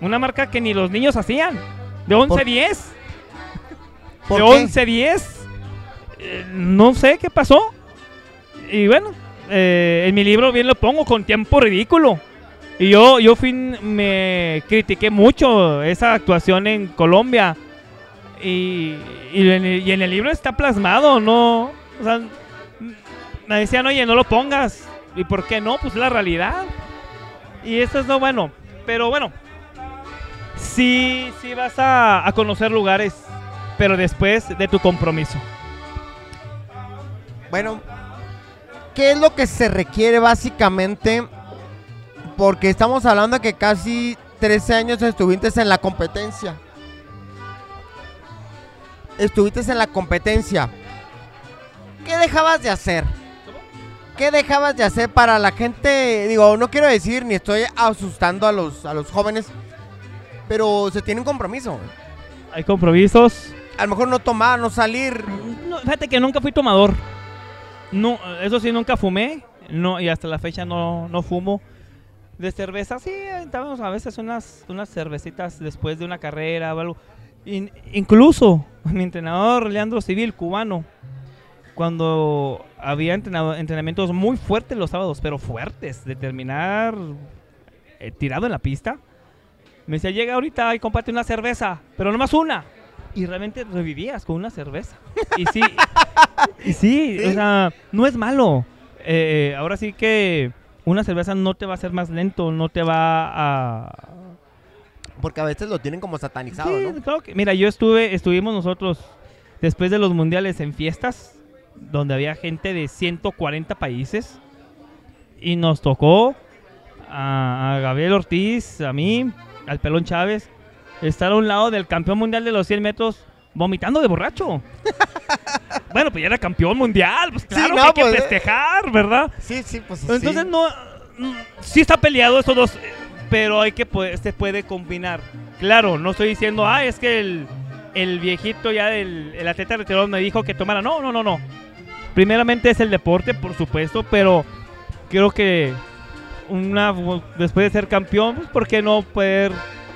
Una marca que ni los niños hacían. De 11-10. ¿Por de qué? 11-10. Eh, no sé qué pasó. Y bueno, eh, en mi libro bien lo pongo con tiempo ridículo. Y yo, yo fui, me critiqué mucho esa actuación en Colombia. Y, y en, el, libro está plasmado, ¿no? O sea, me decían, oye, no lo pongas. ¿Y por qué no? Pues es la realidad. Y eso es lo bueno. Pero bueno, sí, sí vas a, a conocer lugares, pero después de tu compromiso. Bueno, ¿qué es lo que se requiere básicamente? Porque estamos hablando que casi 13 años estuviste en la competencia. Estuviste en la competencia. ¿Qué dejabas de hacer? ¿Qué dejabas de hacer para la gente? Digo, no quiero decir ni estoy asustando a los, a los jóvenes, pero se tiene un compromiso. Hay compromisos. A lo mejor no tomar, no salir. No, fíjate que nunca fui tomador. No, eso sí, nunca fumé. No, y hasta la fecha no, no fumo. De cerveza, sí, aventábamos a veces unas, unas cervecitas después de una carrera o algo. In- incluso mi entrenador, Leandro Civil, cubano, cuando había entrenado, entrenamientos muy fuertes los sábados, pero fuertes, de terminar eh, tirado en la pista, me decía, llega ahorita y comparte una cerveza, pero nomás una. Y realmente revivías con una cerveza. Y sí, y sí, ¿Sí? o sea, no es malo. Eh, ahora sí que una cerveza no te va a hacer más lento, no te va a... Porque a veces lo tienen como satanizado, Sí, ¿no? claro que- mira, yo estuve, estuvimos nosotros después de los mundiales en fiestas, donde había gente de 140 países, y nos tocó a, a Gabriel Ortiz, a mí, al Pelón Chávez, estar a un lado del campeón mundial de los 100 metros vomitando de borracho. bueno, pues ya era campeón mundial, pues claro no, que hay pues, que eh. festejar, ¿verdad? Sí, sí, pues sí. Entonces no, sí está peleado estos dos, pero hay que poder- se puede combinar. Claro, no estoy diciendo, ah, es que el, el viejito ya del el atleta retirado me dijo que tomara. No, no, no, no. Primeramente es el deporte, por supuesto, pero creo que una después de ser campeón, pues, ¿por qué no poder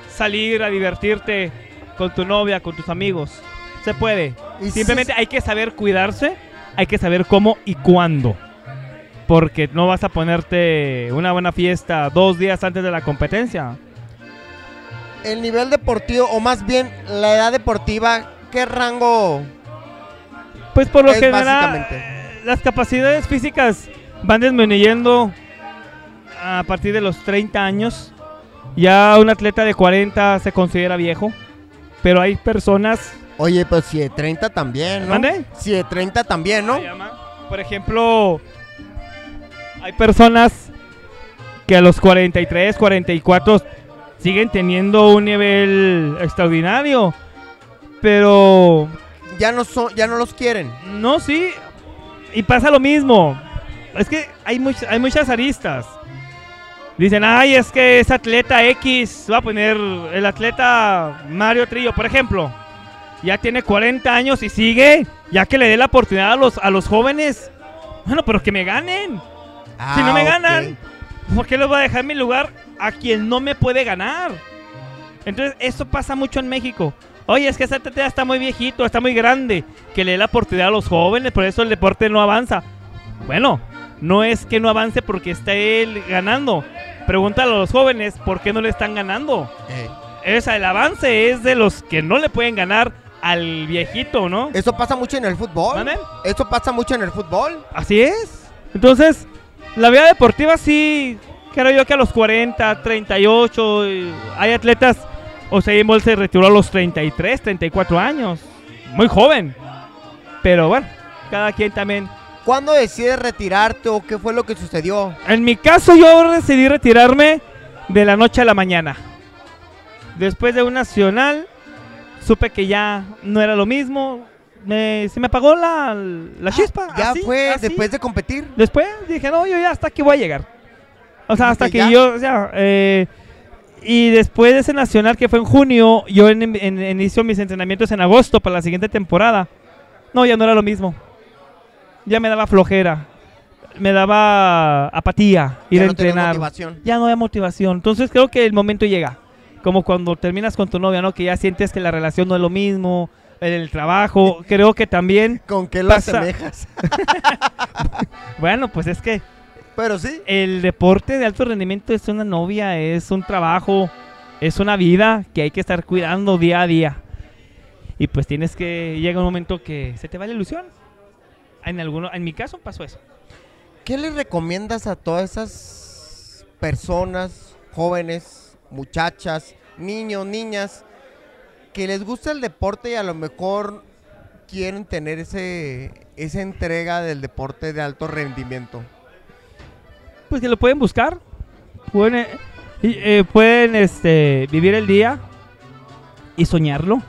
salir a divertirte con tu novia, con tus amigos? Se puede. Y Simplemente hay que saber cuidarse, hay que saber cómo y cuándo. Porque no vas a ponerte una buena fiesta dos días antes de la competencia. el nivel deportivo, o más bien la edad deportiva, ¿qué rango Pues por lo Es general, las capacidades físicas van disminuyendo a partir de los 30 años. Ya un atleta de 40 se considera viejo, pero hay personas... Oye, pues si de 30 también, ¿no? ¿Mande? Si de 30 también, ¿no? Por ejemplo, hay personas que a los 43, 44 siguen teniendo un nivel extraordinario, pero Ya no son, ya no los quieren. No, sí. Y pasa lo mismo. Es que hay, much- hay muchas aristas. Dicen, ay, es que es atleta X. Va a poner el atleta Mario Trillo, por ejemplo. Ya tiene 40 años y sigue. Ya que le dé la oportunidad a los, a los jóvenes. Bueno, pero que me ganen. Si no me Ah, ganan. ¿por qué les voy a dejar mi lugar a quien no me puede ganar? Entonces, eso pasa mucho en México. Oye, es que ese atleta está muy viejito, está muy grande. Que le dé la oportunidad a los jóvenes, por eso el deporte no avanza. Bueno, no es que no avance porque está él ganando. Pregúntale a los jóvenes por qué no le están ganando. Eh, Esa, el avance es de los que no le pueden ganar al viejito, ¿no? Eso pasa mucho en el fútbol. ¿Mande? Eso pasa mucho en el fútbol. Así es. Entonces, la vida deportiva sí, creo yo que a los 40, 38, eh, hay atletas, o sea, Bolt se retiró a los 33, 34 años. Muy joven. Pero bueno, cada quien también. ¿Cuándo decides retirarte o qué fue lo que sucedió? En mi caso yo decidí retirarme de la noche a la mañana. Después de un nacional, supe que ya no era lo mismo. Me- se me apagó la, la chispa. ¿Ya así, fue así. después de competir? Después dije, no, yo ya hasta aquí voy a llegar. O sea, hasta que ¿Ya? yo, o sea, eh, y después de ese nacional que fue en junio, yo en, en- inicio mis entrenamientos en agosto para la siguiente temporada. No, ya no era lo mismo. Ya me daba flojera. Me daba apatía ir Ya a no entrenar. motivación. Ya no había motivación. Entonces creo que el momento llega. Como cuando terminas con tu novia, ¿no? Que ya sientes que la relación no es lo mismo. En el trabajo. Creo que también. ¿Con qué lo Pasa. asemejas? Bueno, pues es que Pero sí. el deporte de alto rendimiento es una novia, es un trabajo, es una vida que hay que estar cuidando día a día. Y pues tienes que llega un momento que se te va la ilusión. En alguno, en mi caso pasó eso. ¿Qué le recomiendas a todas esas personas, jóvenes, muchachas, niños, niñas, que les gusta el deporte y a lo mejor quieren tener ese, esa entrega del deporte de alto rendimiento? Pues que lo pueden buscar, pueden, eh, eh, pueden este, vivir el día y soñarlo,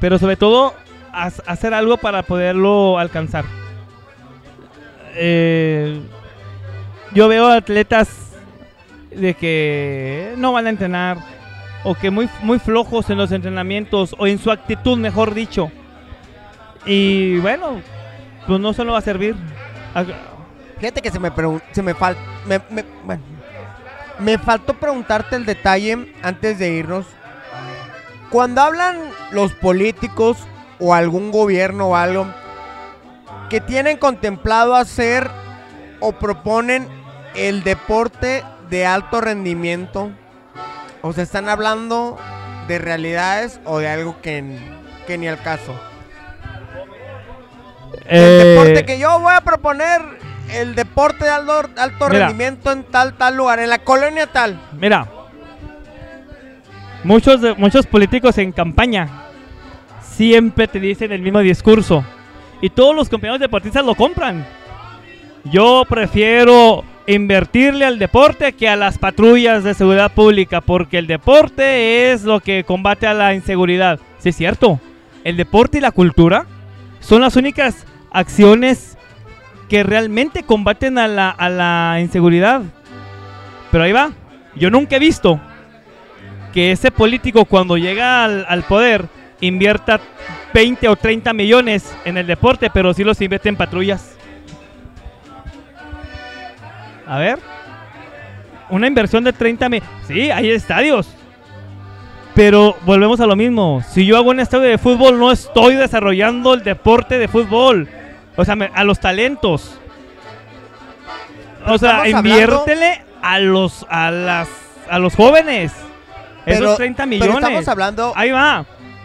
pero sobre todo hacer algo para poderlo alcanzar. Eh, yo veo atletas de que no van a entrenar o que muy, muy flojos en los entrenamientos o en su actitud, mejor dicho. Y bueno, pues no solo va a servir. Fíjate que se me se me me faltó preguntarte el detalle antes de irnos. Cuando hablan los políticos o algún gobierno o algo que tienen contemplado hacer o proponen el deporte de alto rendimiento, o se están hablando de realidades o de algo que, que ni al caso. El Eh, deporte que yo voy a proponer, el deporte de alto, alto Mira. rendimiento en tal, tal lugar, en la colonia tal. Mira, muchos, de- muchos políticos en campaña siempre te dicen el mismo discurso y todos los compañeros deportistas lo compran. Yo prefiero invertirle al deporte que a las patrullas de seguridad pública porque el deporte es lo que combate a la inseguridad. Sí, es cierto. El deporte y la cultura son las únicas acciones que realmente combaten a la, a la inseguridad. Pero ahí va. Yo nunca he visto que ese político cuando llega al, al poder invierta 20 o 30 millones en el deporte, pero sí los invierte en patrullas. A ver. Una inversión de 30 millones. Sí, hay estadios. Pero volvemos a lo mismo. Si yo hago un estadio de fútbol, no estoy desarrollando el deporte de fútbol. O sea, me- a los talentos. O sea, hablando- inviértele a los a las a los jóvenes. Pero- Esos 30 Pero millones. estamos hablando, Ahí va.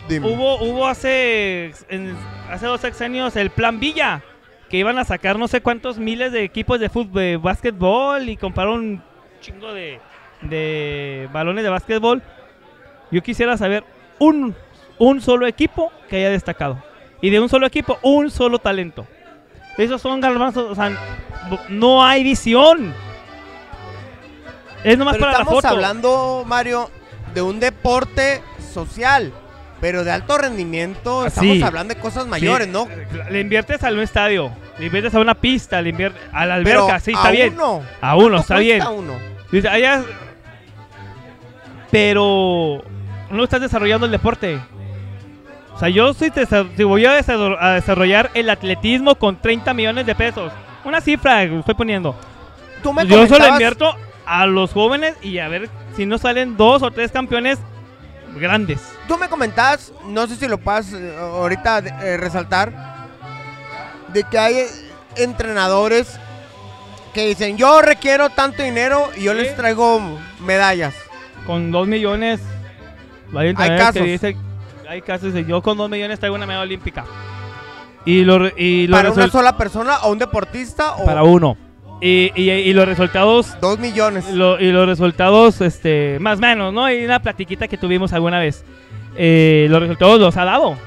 Dime. Hubo, hubo hace, en- hace dos sexenios el plan Villa, que iban a sacar no sé cuántos miles de equipos de fútbol, de básquetbol y compraron un chingo de, de balones de básquetbol. Yo quisiera saber un, un solo equipo que haya destacado. Y de un solo equipo, un solo talento. Esos son garbanzos, o sea, no hay visión. Es nomás Pero para la estamos foto. hablando, Mario, de un deporte social, pero de alto rendimiento. Ah, Estamos sí. hablando de cosas mayores, Sí, ¿no? Le inviertes a un estadio, le inviertes a una pista, le inviertes a la Pero alberca, sí, está a bien. Uno. A uno, ¿Cuánto está bien. cuesta uno? Dice, allá- Pero no estás desarrollando el deporte. O sea, yo si voy a desarro- a desarrollar el atletismo con 30 millones de pesos. Una cifra que estoy poniendo. Tú me Yo solo invierto a los jóvenes y a ver si no salen dos o tres campeones grandes. Tú me comentabas, no sé si lo puedas eh, ahorita eh, resaltar, de que hay entrenadores que dicen, yo requiero tanto dinero y yo Sí. les traigo medallas. Con dos millones. Hay, entrenadores casos. Que dicen, hay casos de yo con dos millones traigo una medalla olímpica. Y lo, re- y lo ¿Para una sola persona o un deportista o para uno. Y, y- y los resultados dos millones? lo- y los resultados este más o menos, ¿no? Y una platiquita que tuvimos alguna vez. Eh, los resultados los ha dado.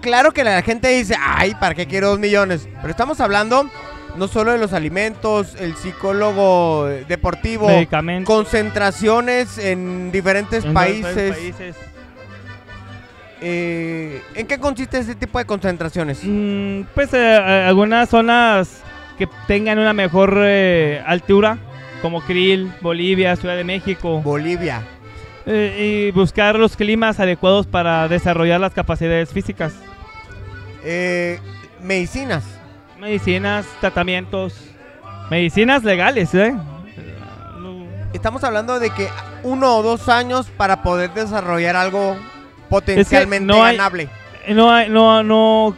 Claro que la gente dice, ay, ¿para qué quiero dos millones? Pero estamos hablando no solo de los alimentos, el psicólogo eh, deportivo, Medicamentos. concentraciones en diferentes en países. países. Eh, ¿En qué consiste ese tipo de concentraciones? Mm, pues eh, a- algunas zonas que tengan una mejor eh, altura, como Krill, Bolivia, Ciudad de México. Bolivia. Eh, y buscar los climas adecuados para desarrollar las capacidades físicas. Eh, medicinas. Medicinas, tratamientos. Medicinas legales, ¿eh? No- Estamos hablando de que uno o dos años para poder desarrollar algo potencialmente no hay- ganable. Eh, No, hay- no, no,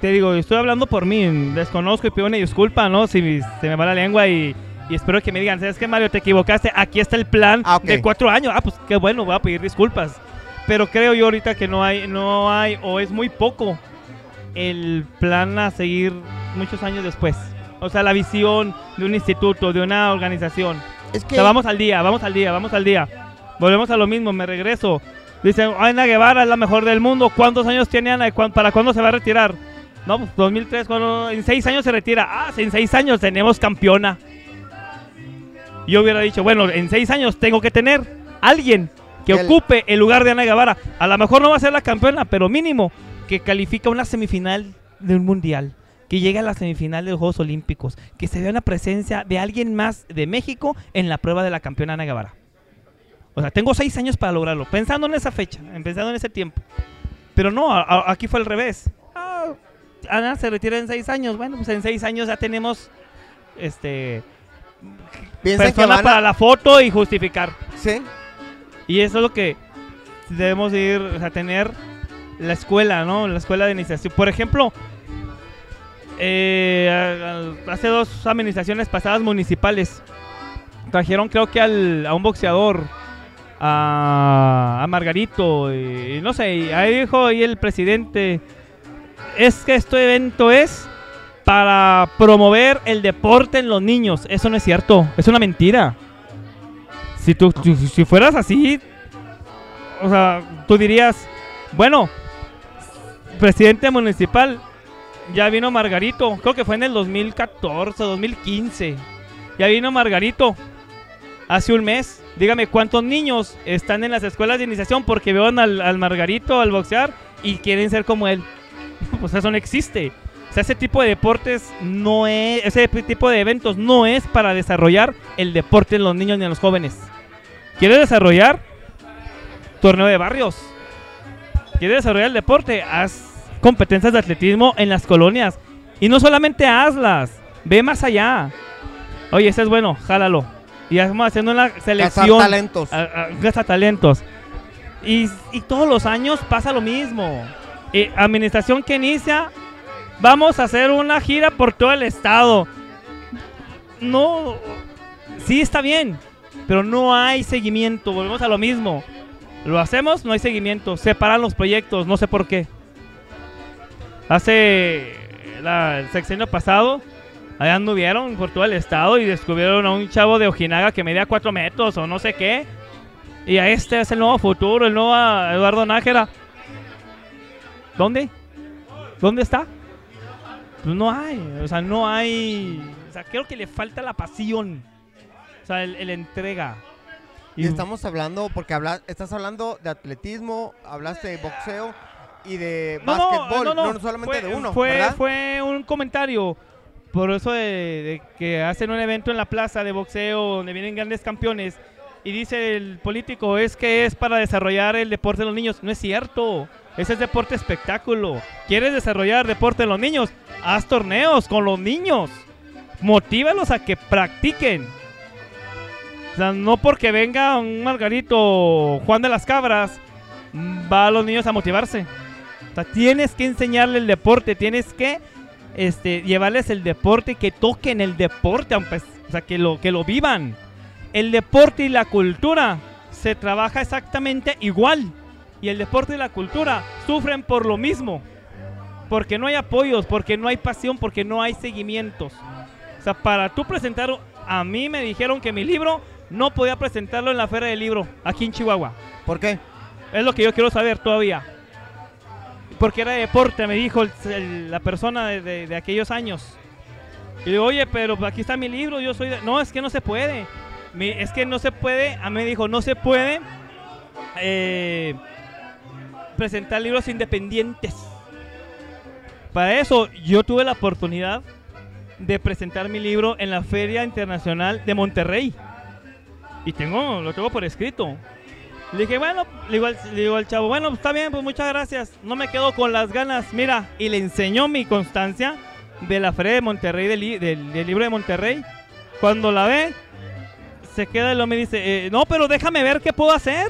te digo, estoy hablando por mí, desconozco y pido una disculpa, ¿no? Si se me va la lengua y, y espero que me digan, ¿sabes qué, Mario? Te equivocaste, aquí está el plan Ah, ok. de cuatro años. Ah, pues qué bueno, voy a pedir disculpas. Pero creo yo ahorita que no hay, no hay, o es muy poco el plan a seguir muchos años después. O sea, la visión de un instituto, de una organización. Es O que sea, vamos al día, vamos al día, vamos al día. Volvemos a lo mismo, me regreso. Dicen, Ana Guevara es la mejor del mundo. ¿Cuántos años tiene Ana? ¿Para cuándo se va a retirar? No, pues 2003, cuando, en seis años se retira. Ah, en seis años tenemos campeona. Yo hubiera dicho, bueno, en seis años tengo que tener alguien que El- ocupe el lugar de Ana Guevara. A lo mejor no va a ser la campeona, pero mínimo que califica una semifinal de un mundial. Que llegue a la semifinal de los Juegos Olímpicos. Que se vea una presencia de alguien más de México en la prueba de la campeona Ana Guevara. O sea, tengo seis años para lograrlo. Pensando en esa fecha, pensando en ese tiempo. Pero no, a- a- aquí fue al revés. Ah, Ana se retira en seis años. Bueno, pues en seis años ya tenemos este piensan que persona van para a... la foto y justificar. Sí. Y eso es lo que debemos ir o sea, tener la escuela, ¿no? La escuela de iniciación. Por ejemplo, eh, hace dos administraciones pasadas municipales trajeron creo que al, a un boxeador, a, a Margarito, y, y no sé, y ahí dijo ahí el presidente, es que este evento es para promover el deporte en los niños. Eso no es cierto, es una mentira. Si tú, si fueras así, o sea, tú dirías, bueno, presidente municipal, ya vino Margarito, creo que fue en el 2014, 2015. Ya vino Margarito hace un mes. Dígame cuántos niños están en las escuelas de iniciación porque vean al, al Margarito al boxear y quieren ser como él. Pues eso no existe. O sea, ese tipo de deportes no es, ese tipo de eventos no es para desarrollar el deporte en los niños ni en los jóvenes. ¿Quieres desarrollar? Torneo de barrios. ¿Quieres desarrollar el deporte? Haz competencias de atletismo en las colonias. Y no solamente hazlas, ve más allá. Oye, ese es bueno, jálalo. Y vamos haciendo una selección. talentos. a- a- gasta talentos. Y, y todos los años pasa lo mismo. Eh, administración que inicia, vamos a hacer una gira por todo el estado. No, sí está bien, pero no hay seguimiento, volvemos a lo mismo. Lo hacemos, no hay seguimiento. Separan los proyectos, no sé por qué. Hace la- el sexenio pasado, allá anduvieron por todo el estado y descubrieron a un chavo de Ojinaga que medía 4 metros o no sé qué. Y a este es el nuevo futuro, el nuevo Eduardo Nájera. ¿Dónde? ¿Dónde está? No hay, o sea, no hay. O sea, creo que le falta la pasión. O sea, el, el entrega. Y estamos hablando, porque habla, estás hablando de atletismo, hablaste de boxeo y de No, no, básquetbol, no, no, no, solamente fue, de uno, Fue, ¿verdad? fue un comentario. Por eso de, de que hacen un evento en la plaza de boxeo donde vienen grandes campeones. Y dice el político, es que es para desarrollar el deporte de los niños. No es cierto. Ese es deporte espectáculo. ¿Quieres desarrollar deporte de los niños? Haz torneos con los niños. Motívalos a que practiquen. O sea, no porque venga un Margarito Juan de las Cabras, mm, va a los niños a motivarse. O sea, tienes que enseñarle el deporte, tienes que este, llevarles el deporte que toquen el deporte, aunque, o sea, que lo, que lo vivan. El deporte y la cultura se trabaja exactamente igual. Y el deporte y la cultura sufren por lo mismo. Porque no hay apoyos, porque no hay pasión, porque no hay seguimientos. O sea, para tú presentar, a mí me dijeron que mi libro no podía presentarlo en la feria del libro, aquí en Chihuahua. ¿Por qué? Es lo que yo quiero saber todavía. Porque era deporte, me dijo el- el- la persona de, de- de aquellos años. Y le digo, oye, pero aquí está mi libro, yo soy... de-". No, es que no se puede. Mi- es que no se puede, a mí me dijo, no se puede eh, presentar libros independientes. Para eso yo tuve la oportunidad de presentar mi libro en la Feria Internacional de Monterrey. Y tengo, lo tengo por escrito. Le dije, bueno, le digo, al, le digo al chavo, bueno, está bien, pues muchas gracias. No me quedo con las ganas. Mira, y le enseñó mi constancia de la Feria de Monterrey, del, del- del libro de Monterrey. Cuando la ve, se queda y luego me dice, eh, no, pero déjame ver qué puedo hacer.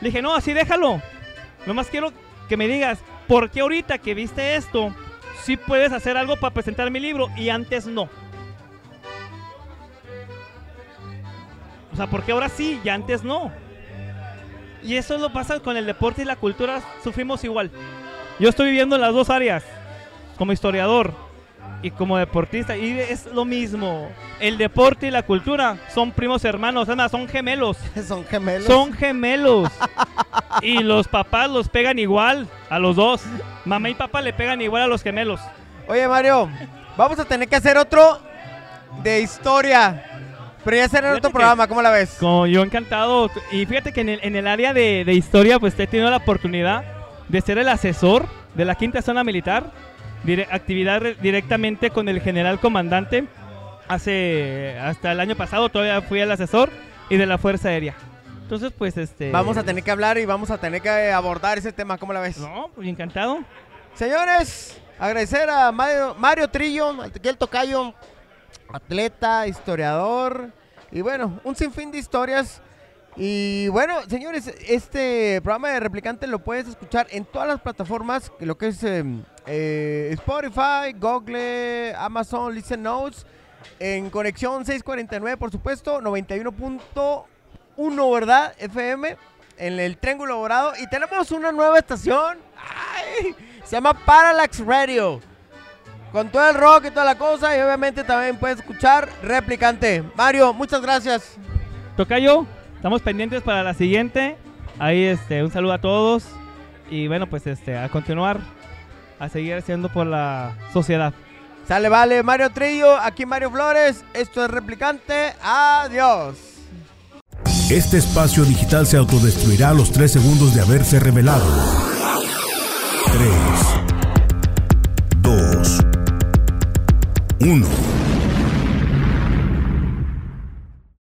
Le dije, no, así déjalo. Nomás quiero que me digas, ¿por qué ahorita que viste esto, sí puedes hacer algo para presentar mi libro y antes no? O sea, ¿por qué ahora sí y antes no? Y eso lo pasa con el deporte y la cultura, sufrimos igual. Yo estoy viviendo en las dos áreas, como historiador y como deportista, y es lo mismo. El deporte y la cultura son primos hermanos, es más, son gemelos. Son gemelos. Son gemelos. y los papás los pegan igual a los dos. Mamá y papá le pegan igual a los gemelos. Oye, Mario, vamos a tener que hacer otro de historia. Pero ya será en otro programa, ¿cómo la ves? Como yo encantado. Y fíjate que en el, en el área de, de historia, pues he tenido la oportunidad de ser el asesor de la quinta zona militar. Dire- actividad re- directamente con el general comandante. Hace hasta el año pasado todavía fui el asesor y de la Fuerza Aérea. Entonces, pues este. Vamos a tener que hablar y vamos a tener que abordar ese tema, ¿cómo la ves? No, pues encantado. Señores, agradecer a Mario, Mario Trillo, al el tocayo, atleta, historiador, y bueno, un sinfín de historias. Y bueno, señores, este programa de Replicante lo puedes escuchar en todas las plataformas, lo que es eh, eh, Spotify, Google, Amazon, Listen Notes, en conexión 649, por supuesto, 91.1, ¿verdad? FM, en el Triángulo Dorado. Y tenemos una nueva estación. Se llama Parallax Radio. Con todo el rock y toda la cosa. Y obviamente también puedes escuchar Replicante. Mario, muchas gracias. Tocayo, estamos pendientes para la siguiente. Ahí este, un saludo a todos. Y bueno, pues este, a continuar, a seguir haciendo por la sociedad. Sale, vale, Mario Trillo. Aquí Mario Flores. Esto es Replicante. Adiós. Este espacio digital se autodestruirá a los 3 segundos de haberse revelado. 3, 2, 1.